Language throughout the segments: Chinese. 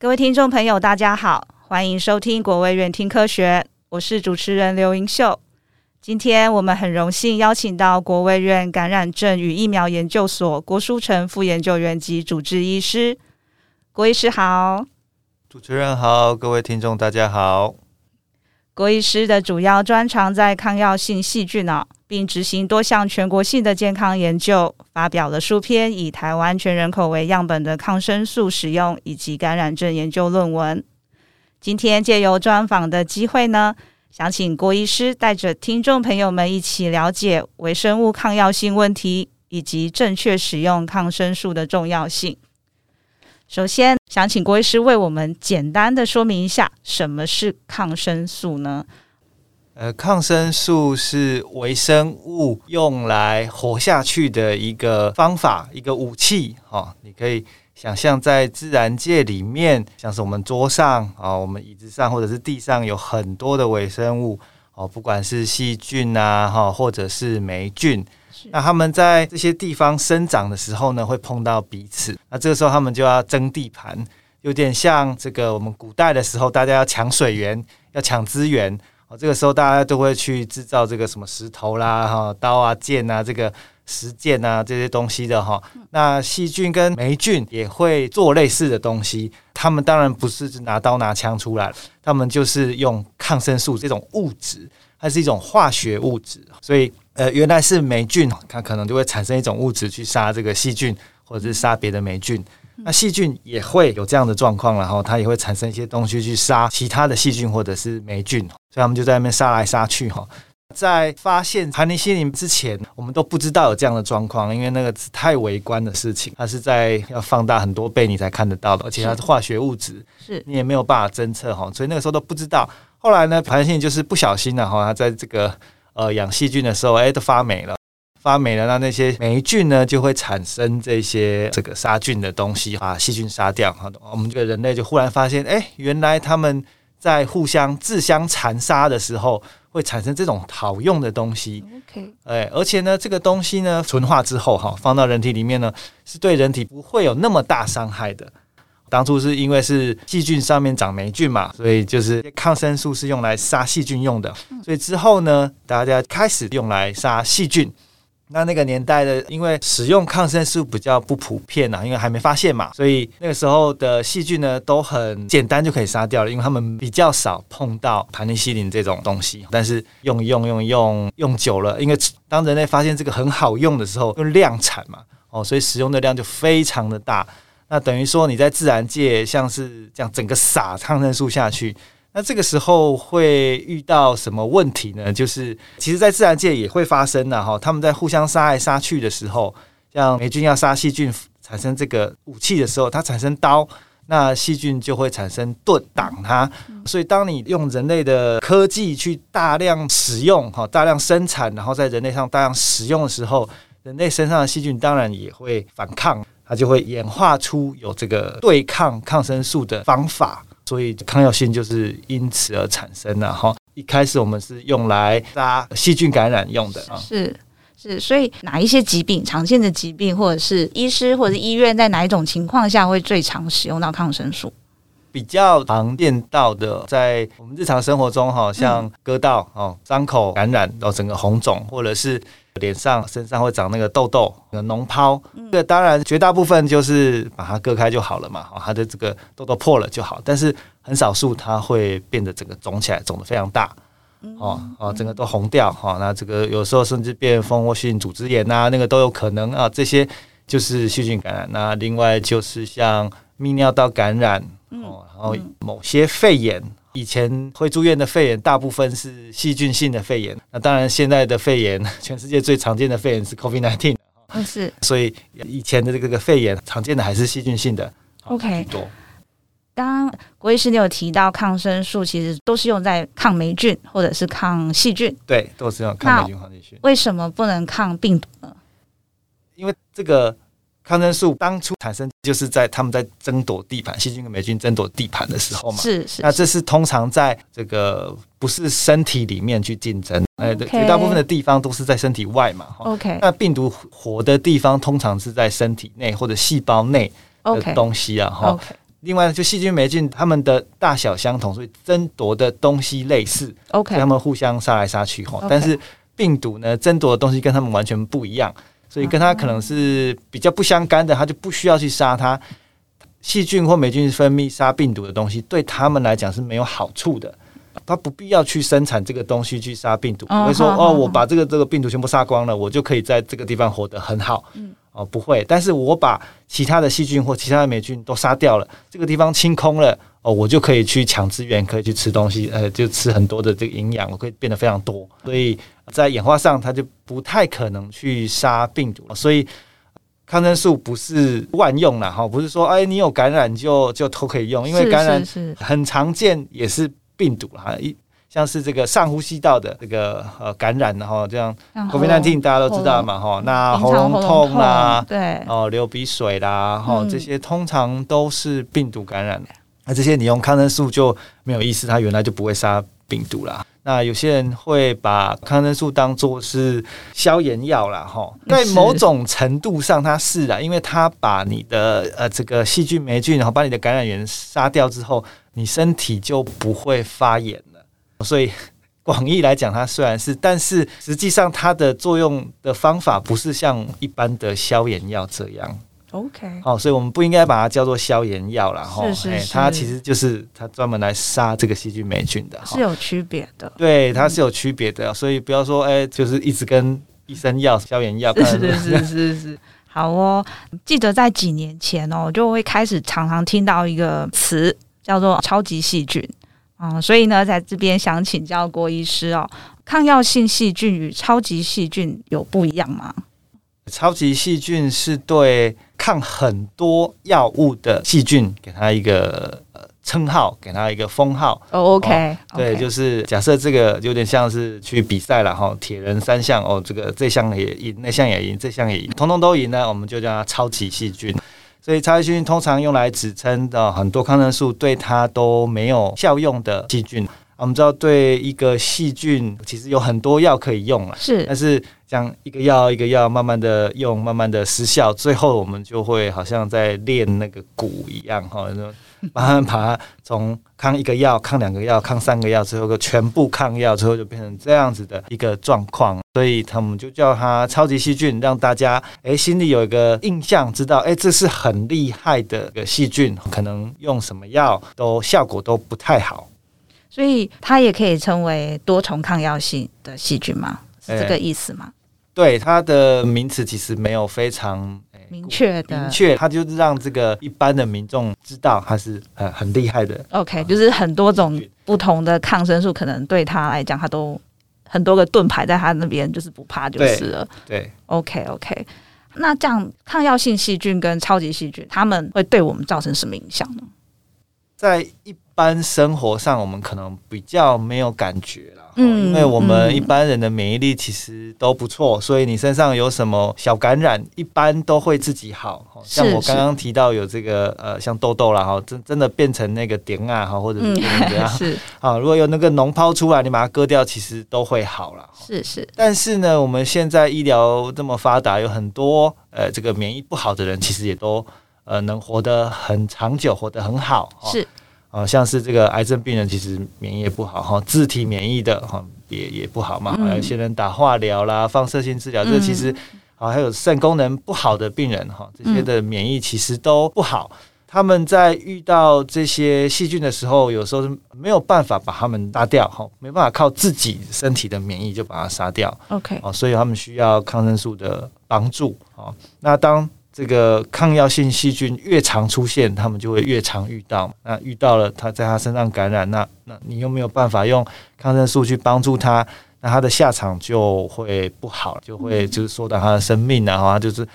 各位听众朋友，大家好，欢迎收听国卫院听科学，我是主持人刘盈秀。今天我们很荣幸邀请到国卫院感染症与疫苗研究所郭书成副研究员及主治医师。郭医师好，主持人好，各位听众大家好。郭医师的主要专长在抗药性细菌啊，并执行多项全国性的健康研究，发表了数篇以台湾全人口为样本的抗生素使用以及感染症研究论文。今天借由专访的机会呢，想请郭医师带着听众朋友们一起了解微生物抗药性问题以及正确使用抗生素的重要性。首先，想请郭医师为我们简单的说明一下什么是抗生素呢？呃，抗生素是微生物用来活下去的一个方法，一个武器。哈、哦，你可以想象在自然界里面，像是我们桌上啊、哦，我们椅子上或者是地上有很多的微生物哦，不管是细菌啊，哈，或者是霉菌。那他们在这些地方生长的时候呢，会碰到彼此。那这个时候他们就要争地盘，有点像这个我们古代的时候，大家要抢水源，要抢资源。哦，这个时候大家都会去制造这个什么石头啦、哈刀啊、剑啊、这个石剑啊这些东西的哈。那细菌跟霉菌也会做类似的东西。他们当然不是拿刀拿枪出来，他们就是用抗生素这种物质，它是一种化学物质，所以。呃，原来是霉菌，它可能就会产生一种物质去杀这个细菌，或者是杀别的霉菌。那细菌也会有这样的状况，然后它也会产生一些东西去杀其他的细菌或者是霉菌，所以他们就在那边杀来杀去哈。在发现盘尼西林之前，我们都不知道有这样的状况，因为那个太微观的事情，它是在要放大很多倍你才看得到的，而且它是化学物质，是你也没有办法侦测哈，所以那个时候都不知道。后来呢，盘尼西林就是不小心了哈，它在这个。呃，养细菌的时候，哎，都发霉了，发霉了，那那些霉菌呢，就会产生这些这个杀菌的东西，把细菌杀掉。哈，我们这个人类就忽然发现，哎，原来他们在互相自相残杀的时候，会产生这种好用的东西。OK，哎，而且呢，这个东西呢，纯化之后，哈，放到人体里面呢，是对人体不会有那么大伤害的。当初是因为是细菌上面长霉菌嘛，所以就是抗生素是用来杀细菌用的。所以之后呢，大家开始用来杀细菌。那那个年代的，因为使用抗生素比较不普遍呐，因为还没发现嘛，所以那个时候的细菌呢都很简单就可以杀掉了，因为他们比较少碰到盘尼西林这种东西。但是用用用用用久了，因为当人类发现这个很好用的时候，用量产嘛，哦，所以使用的量就非常的大。那等于说你在自然界像是这样整个撒抗生素下去，那这个时候会遇到什么问题呢？就是其实，在自然界也会发生的哈，他们在互相杀来杀去的时候，像霉菌要杀细菌产生这个武器的时候，它产生刀，那细菌就会产生盾挡它。所以，当你用人类的科技去大量使用哈，大量生产，然后在人类上大量使用的时候，人类身上的细菌当然也会反抗。它就会演化出有这个对抗抗生素的方法，所以抗药性就是因此而产生的哈。一开始我们是用来杀细菌感染用的啊，是是，所以哪一些疾病，常见的疾病，或者是医师或者是医院在哪一种情况下会最常使用到抗生素？比较常见到的，在我们日常生活中哈，像割到哦，伤口感染然后整个红肿，或者是。脸上、身上会长那个痘痘、那个脓疱，这个当然绝大部分就是把它割开就好了嘛，它的这个痘痘破了就好。但是很少数它会变得整个肿起来，肿得非常大，哦哦，整个都红掉哈。那这个有时候甚至变蜂窝性组织炎呐，那个都有可能啊。这些就是细菌感染。那另外就是像泌尿道感染哦，然后某些肺炎。以前会住院的肺炎，大部分是细菌性的肺炎。那当然，现在的肺炎，全世界最常见的肺炎是 COVID-19。嗯，是。所以以前的这个肺炎，常见的还是细菌性的。OK。多。刚刚郭医师你有提到，抗生素其实都是用在抗霉菌或者是抗细菌。对，都是用抗霉菌、抗细菌。为什么不能抗病毒呢？因为这个。抗生素当初产生就是在他们在争夺地盘，细菌跟霉菌争夺地盘的时候嘛。是是。那这是通常在这个不是身体里面去竞争，哎，绝大部分的地方都是在身体外嘛。OK。那病毒活的地方通常是在身体内或者细胞内的东西啊。哈。另外就细菌、霉菌，它们的大小相同，所以争夺的东西类似，OK，他们互相杀来杀去哈。但是病毒呢，争夺的东西跟它们完全不一样，所以跟它可能是比较不相干的，它就不需要去杀它。细菌或霉菌分泌杀病毒的东西，对他们来讲是没有好处的。它不必要去生产这个东西去杀病毒，不会说哦，我把这个这个病毒全部杀光了，我就可以在这个地方活得很好。哦，不会。但是我把其他的细菌或其他的霉菌都杀掉了，这个地方清空了，哦，我就可以去抢资源，可以去吃东西，呃，就吃很多的这个营养，我可以变得非常多。所以在演化上，它就不太可能去杀病毒。所以抗生素不是万用了哈，不是说哎，你有感染就就都可以用，因为感染很常见，也是。病毒哈，一像是这个上呼吸道的这个呃感染，然后这样，COVID-19 大家都知道嘛哈，那喉咙痛啦，对，哦流鼻水啦，哈这些通常都是病毒感染。那这些你用抗生素就没有意思，它原来就不会杀病毒啦。那有些人会把抗生素当做是消炎药啦。哈，在某种程度上它是啦，因为它把你的呃这个细菌霉菌，然后把你的感染源杀掉之后。你身体就不会发炎了，所以广义来讲，它虽然是，但是实际上它的作用的方法不是像一般的消炎药这样。OK，好，所以我们不应该把它叫做消炎药了哈。是是是，它其实就是它专门来杀这个细菌霉菌的，是有区别的。对，它是有区别的，所以不要说哎，就是一直跟医生要消炎药。是是是是是。好哦，记得在几年前哦，就会开始常常听到一个词。叫做超级细菌啊、嗯，所以呢，在这边想请教郭医师哦，抗药性细菌与超级细菌有不一样吗？超级细菌是对抗很多药物的细菌，给它一个呃称号，给它一个封号。Oh, OK，对，就是假设这个有点像是去比赛了哈，铁人三项哦，这个这项也赢，那项也赢，这项也赢，通通都赢呢，我们就叫它超级细菌。所以超级细菌通常用来指称的很多抗生素对它都没有效用的细菌。我们知道，对一个细菌其实有很多药可以用了，是，但是像一个药一个药慢慢的用，慢慢的失效，最后我们就会好像在练那个鼓一样哈。慢慢把它从抗一个药、抗两个药、抗三个药，最后个全部抗药，最后就变成这样子的一个状况。所以他们就叫它超级细菌，让大家诶心里有一个印象，知道诶这是很厉害的一个细菌，可能用什么药都效果都不太好。所以它也可以称为多重抗药性的细菌吗？是这个意思吗？对，它的名词其实没有非常。明确的，明确，它就是让这个一般的民众知道它是呃很厉害的。OK，就是很多种不同的抗生素，可能对他来讲，他都很多个盾牌在他那边，就是不怕就是了。对，对，OK OK。那这样抗药性细菌跟超级细菌，他们会对我们造成什么影响呢？在一般生活上，我们可能比较没有感觉了。嗯，因为我们一般人的免疫力其实都不错，嗯、所以你身上有什么小感染，一般都会自己好。像我刚刚提到有这个呃，像痘痘啦，哈，真真的变成那个点啊，哈，或者是怎样，是啊，如果有那个脓泡出来，你把它割掉，其实都会好了。是是。但是呢，我们现在医疗这么发达，有很多呃，这个免疫不好的人，其实也都呃能活得很长久，活得很好。是。啊，像是这个癌症病人，其实免疫也不好哈，自体免疫的哈也也不好嘛。有些人打化疗啦、放射性治疗，这其实啊，还有肾功能不好的病人哈，这些的免疫其实都不好。他们在遇到这些细菌的时候，有时候是没有办法把它们杀掉哈，没办法靠自己身体的免疫就把它杀掉。OK，哦，所以他们需要抗生素的帮助啊。那当这个抗药性细菌越常出现，他们就会越常遇到。那遇到了，他在他身上感染，那那你又没有办法用抗生素去帮助他，那他的下场就会不好，就会就是缩短他的生命，然后他就是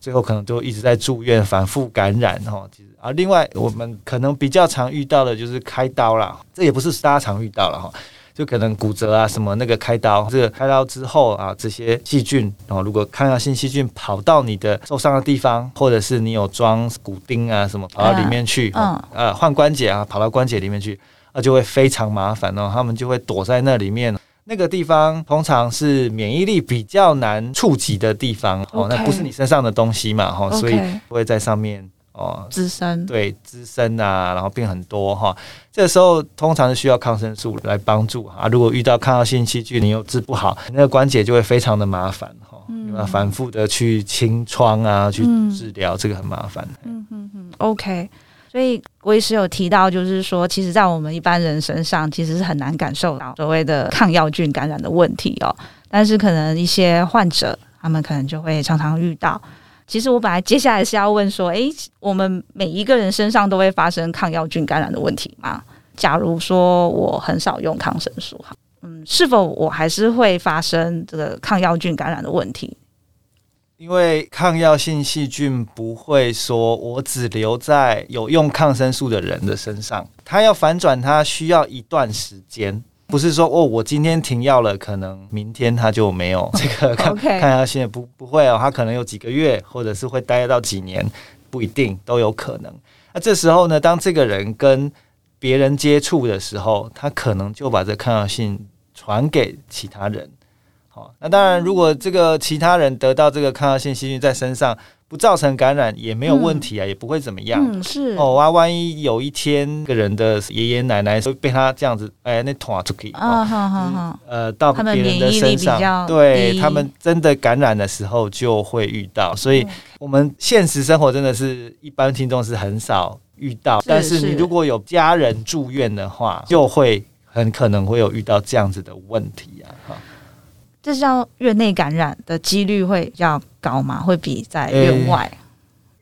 最后可能就一直在住院，反复感染哈。其实啊，另外我们可能比较常遇到的就是开刀啦，这也不是大家常遇到了哈。就可能骨折啊，什么那个开刀，这个开刀之后啊，这些细菌，然后如果抗药性细菌跑到你的受伤的地方，或者是你有装骨钉啊什么跑到里面去，嗯，呃，换关节啊，跑到关节里面去，那就会非常麻烦哦。他们就会躲在那里面，那个地方通常是免疫力比较难触及的地方哦，那不是你身上的东西嘛，哈，所以会在上面哦，滋生对滋生啊，然后病很多哈。这个时候通常是需要抗生素来帮助啊。如果遇到抗药性细菌，你又治不好，那个关节就会非常的麻烦哈。嗯，要反复的去清创啊，去治疗，这个很麻烦。嗯嗯嗯，OK。所以郭医师有提到，就是说，其实，在我们一般人身上，其实是很难感受到所谓的抗药菌感染的问题哦。但是，可能一些患者，他们可能就会常常遇到。其实我本来接下来是要问说，诶，我们每一个人身上都会发生抗药菌感染的问题吗？假如说我很少用抗生素，哈，嗯，是否我还是会发生这个抗药菌感染的问题？因为抗药性细菌不会说我只留在有用抗生素的人的身上，它要反转，它需要一段时间。不是说哦，我今天停药了，可能明天他就没有 这个抗抗药性，不不会哦，他可能有几个月，或者是会待到几年，不一定都有可能。那这时候呢，当这个人跟别人接触的时候，他可能就把这抗药性传给其他人。好，那当然，如果这个其他人得到这个抗药性细菌在身上。不造成感染也没有问题啊，嗯、也不会怎么样。嗯，是哦，啊，万一有一天个人的爷爷奶奶会被他这样子，哎，那捅出去啊，好好好，呃，到别人的身上，对他们真的感染的时候就会遇到。所以，我们现实生活真的是一般听众是很少遇到，但是你如果有家人住院的话，就会很可能会有遇到这样子的问题啊，哈。这叫院内感染的几率会比较高吗？会比在院外？欸、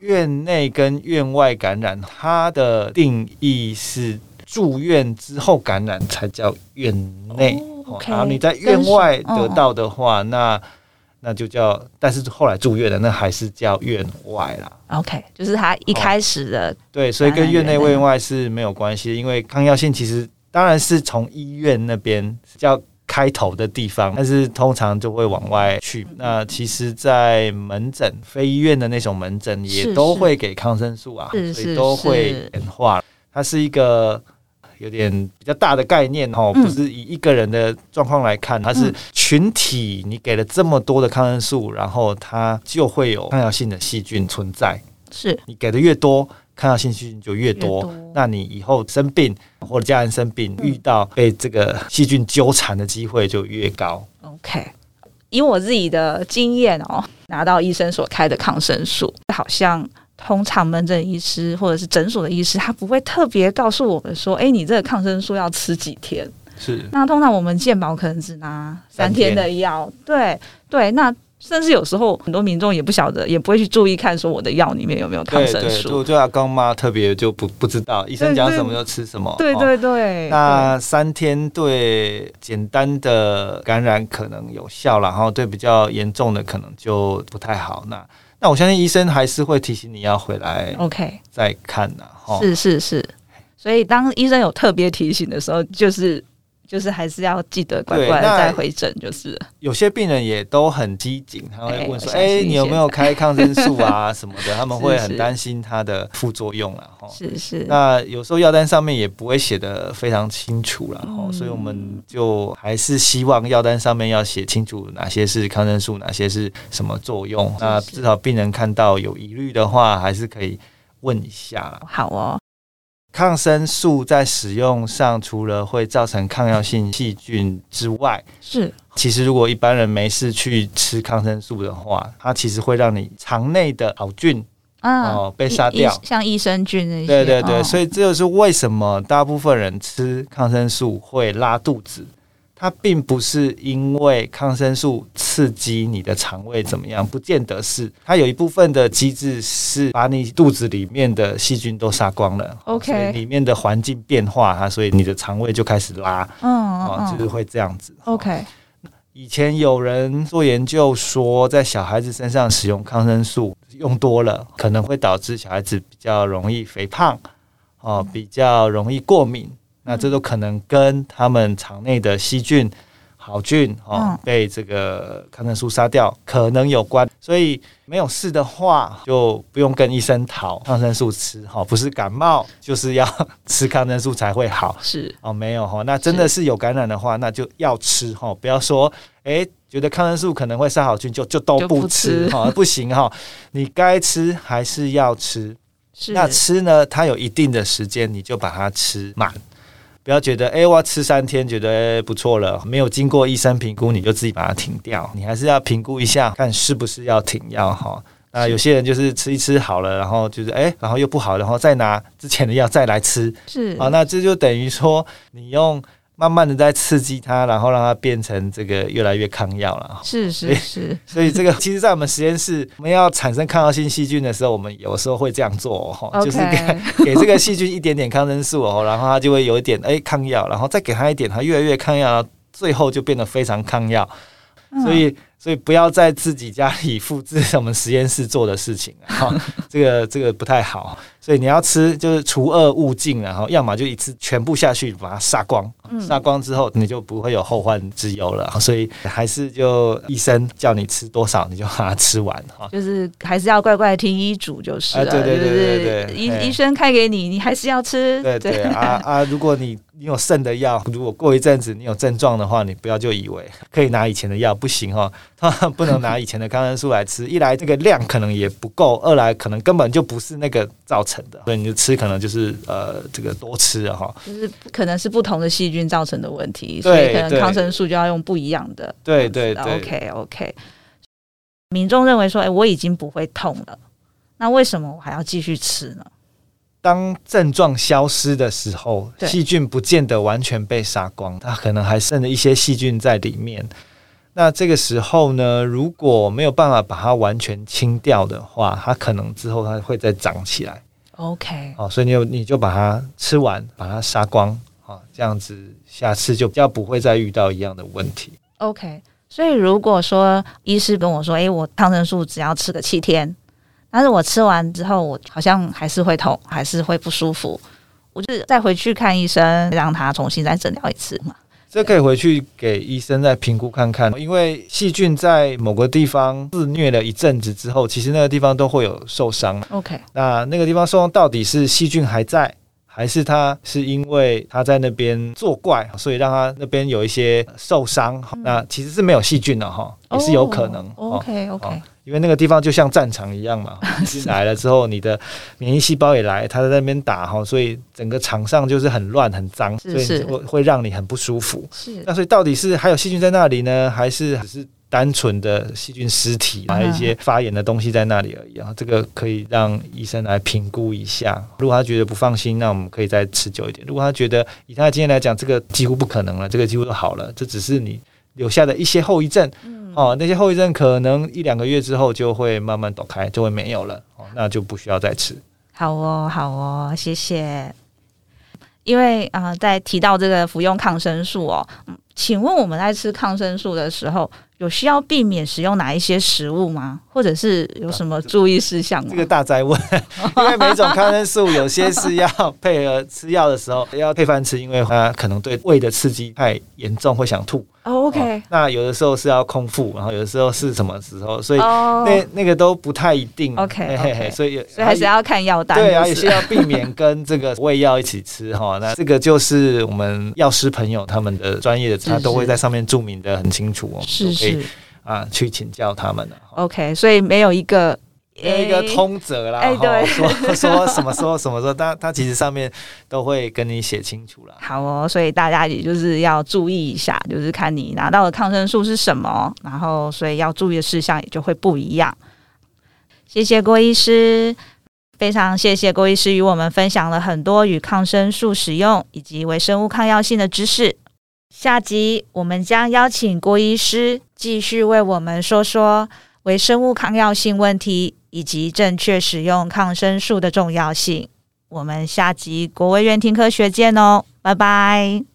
院内跟院外感染，它的定义是住院之后感染才叫院内。哦 okay，然后你在院外得到的话，哦、那那就叫，但是后来住院的那还是叫院外啦。OK，就是他一开始的、哦、对，所以跟院内院外是没有关系，因为抗药性其实当然是从医院那边叫。开头的地方，但是通常就会往外去。那其实，在门诊、非医院的那种门诊，也都会给抗生素啊，是是所以都会演化。它是一个有点比较大的概念哦，不是以一个人的状况来看，它是群体。你给了这么多的抗生素，然后它就会有抗药性的细菌存在。是你给的越多。抗药性细菌就越多，越多，那你以后生病或者家人生病，遇到被这个细菌纠缠的机会就越高。OK，以我自己的经验哦，拿到医生所开的抗生素，好像通常门诊医师或者是诊所的医师，他不会特别告诉我们说，哎，你这个抗生素要吃几天？是。那通常我们健保可能只拿三天的药，对对，那。甚至有时候很多民众也不晓得，也不会去注意看说我的药里面有没有抗生素。对对，就就阿公妈特别就不不知道，医生讲什么就吃什么。对对对。那三天对简单的感染可能有效，然后对比较严重的可能就不太好。那那我相信医生还是会提醒你要回来，OK，再看呐。哈，是是是。所以当医生有特别提醒的时候，就是。就是还是要记得乖乖的再回诊，就是有些病人也都很机警，他会问说：“哎、欸欸，你有没有开抗生素啊 什么的？”他们会很担心它的副作用啊。哈，是是。那有时候药单上面也不会写的非常清楚了，所以我们就还是希望药单上面要写清楚哪些是抗生素，哪些是什么作用。那至少病人看到有疑虑的话，还是可以问一下。好哦。抗生素在使用上，除了会造成抗药性细菌之外，是其实如果一般人没事去吃抗生素的话，它其实会让你肠内的好菌啊、呃、被杀掉，像益生菌那些。对对对，哦、所以这就是为什么大部分人吃抗生素会拉肚子。它并不是因为抗生素刺激你的肠胃怎么样，不见得是。它有一部分的机制是把你肚子里面的细菌都杀光了，OK，所以里面的环境变化它，所以你的肠胃就开始拉，嗯，哦，就是会这样子，OK。以前有人做研究说，在小孩子身上使用抗生素用多了，可能会导致小孩子比较容易肥胖，哦，比较容易过敏。那这都可能跟他们肠内的细菌、好菌哦被这个抗生素杀掉可能有关，所以没有事的话就不用跟医生讨抗生素吃哈，不是感冒就是要 吃抗生素才会好是哦，没有哈，那真的是有感染的话，那就要吃哈，不要说诶觉得抗生素可能会杀好菌就就都不吃哈，不行哈，你该吃还是要吃。是那吃呢，它有一定的时间，你就把它吃满。不要觉得哎、欸，我要吃三天，觉得、欸、不错了，没有经过医生评估，你就自己把它停掉。你还是要评估一下，看是不是要停药哈。那有些人就是吃一吃好了，然后就是哎、欸，然后又不好，然后再拿之前的药再来吃。是啊，那这就等于说你用。慢慢的在刺激它，然后让它变成这个越来越抗药了。是是是，所以这个 其实，在我们实验室，我们要产生抗药性细菌的时候，我们有时候会这样做哦.就是给给这个细菌一点点抗生素哦，然后它就会有一点哎抗药，然后再给它一点，它越来越抗药，最后就变得非常抗药。所以，所以不要在自己家里复制我们实验室做的事情啊，这个这个不太好。所以你要吃，就是除恶务尽，然后要么就一次全部下去把它杀光，杀光之后你就不会有后患之忧了。所以还是就医生叫你吃多少，你就把它吃完哈。就是还是要乖乖听医嘱就是了。对对对对对，医医生开给你，你还是要吃。对对啊啊！如果你你有剩的药，如果过一阵子你有症状的话，你不要就以为 可以拿以前的药，不行哈，不能拿以前的抗生素来吃。一来这个量可能也不够，二来可能根本就不是那个造成的。所以你就吃可能就是呃这个多吃哈，就是可能是不同的细菌造成的问题，所以可能抗生素就要用不一样的。对对对，OK OK。民众认为说，哎，我已经不会痛了，那为什么我还要继续吃呢？当症状消失的时候，细菌不见得完全被杀光，它可能还剩了一些细菌在里面。那这个时候呢，如果没有办法把它完全清掉的话，它可能之后它会再长起来。OK，哦，所以你有你就把它吃完，把它杀光，哦，这样子下次就比较不会再遇到一样的问题。OK，所以如果说医师跟我说，诶，我抗生素只要吃个七天，但是我吃完之后，我好像还是会痛，还是会不舒服，我就再回去看医生，让他重新再诊疗一次嘛。这可以回去给医生再评估看看，因为细菌在某个地方肆虐了一阵子之后，其实那个地方都会有受伤。OK，那那个地方受伤到底是细菌还在，还是它是因为它在那边作怪，所以让它那边有一些受伤？嗯、那其实是没有细菌的哈，也是有可能。Oh, OK OK。因为那个地方就像战场一样嘛，来了之后，你的免疫细胞也来，他在那边打哈，所以整个场上就是很乱很脏，所以会会让你很不舒服。是，那所以到底是还有细菌在那里呢，还是只是单纯的细菌尸体，还有一些发炎的东西在那里而已啊？这个可以让医生来评估一下。如果他觉得不放心，那我们可以再持久一点。如果他觉得以他的经验来讲，这个几乎不可能了，这个几乎都好了，这只是你留下的一些后遗症。哦，那些后遗症可能一两个月之后就会慢慢躲开，就会没有了。哦，那就不需要再吃。好哦，好哦，谢谢。因为啊、呃，在提到这个服用抗生素哦，嗯，请问我们在吃抗生素的时候，有需要避免使用哪一些食物吗？或者是有什么注意事项吗？这个大灾问，因为每种抗生素有些是要配合吃药的时候要配饭吃，因为它可能对胃的刺激太严重，会想吐。Oh, OK，那有的时候是要空腹，然后有的时候是什么时候，所以那、oh, 那个都不太一定。OK，, okay 所以所以还是要看药单。对啊，有些要避免跟这个胃药一起吃哈。那这个就是我们药师朋友他们的专业的，他都会在上面注明的很清楚哦。是是啊，去请教他们了。OK，所以没有一个。一个通则啦，欸对、说 说什么时候什么时候，他他其实上面都会跟你写清楚了。好哦，所以大家也就是要注意一下，就是看你拿到的抗生素是什么，然后所以要注意的事项也就会不一样。谢谢郭医师，非常谢谢郭医师与我们分享了很多与抗生素使用以及微生物抗药性的知识。下集我们将邀请郭医师继续为我们说说微生物抗药性问题。以及正确使用抗生素的重要性。我们下集国卫院听科学见哦，拜拜。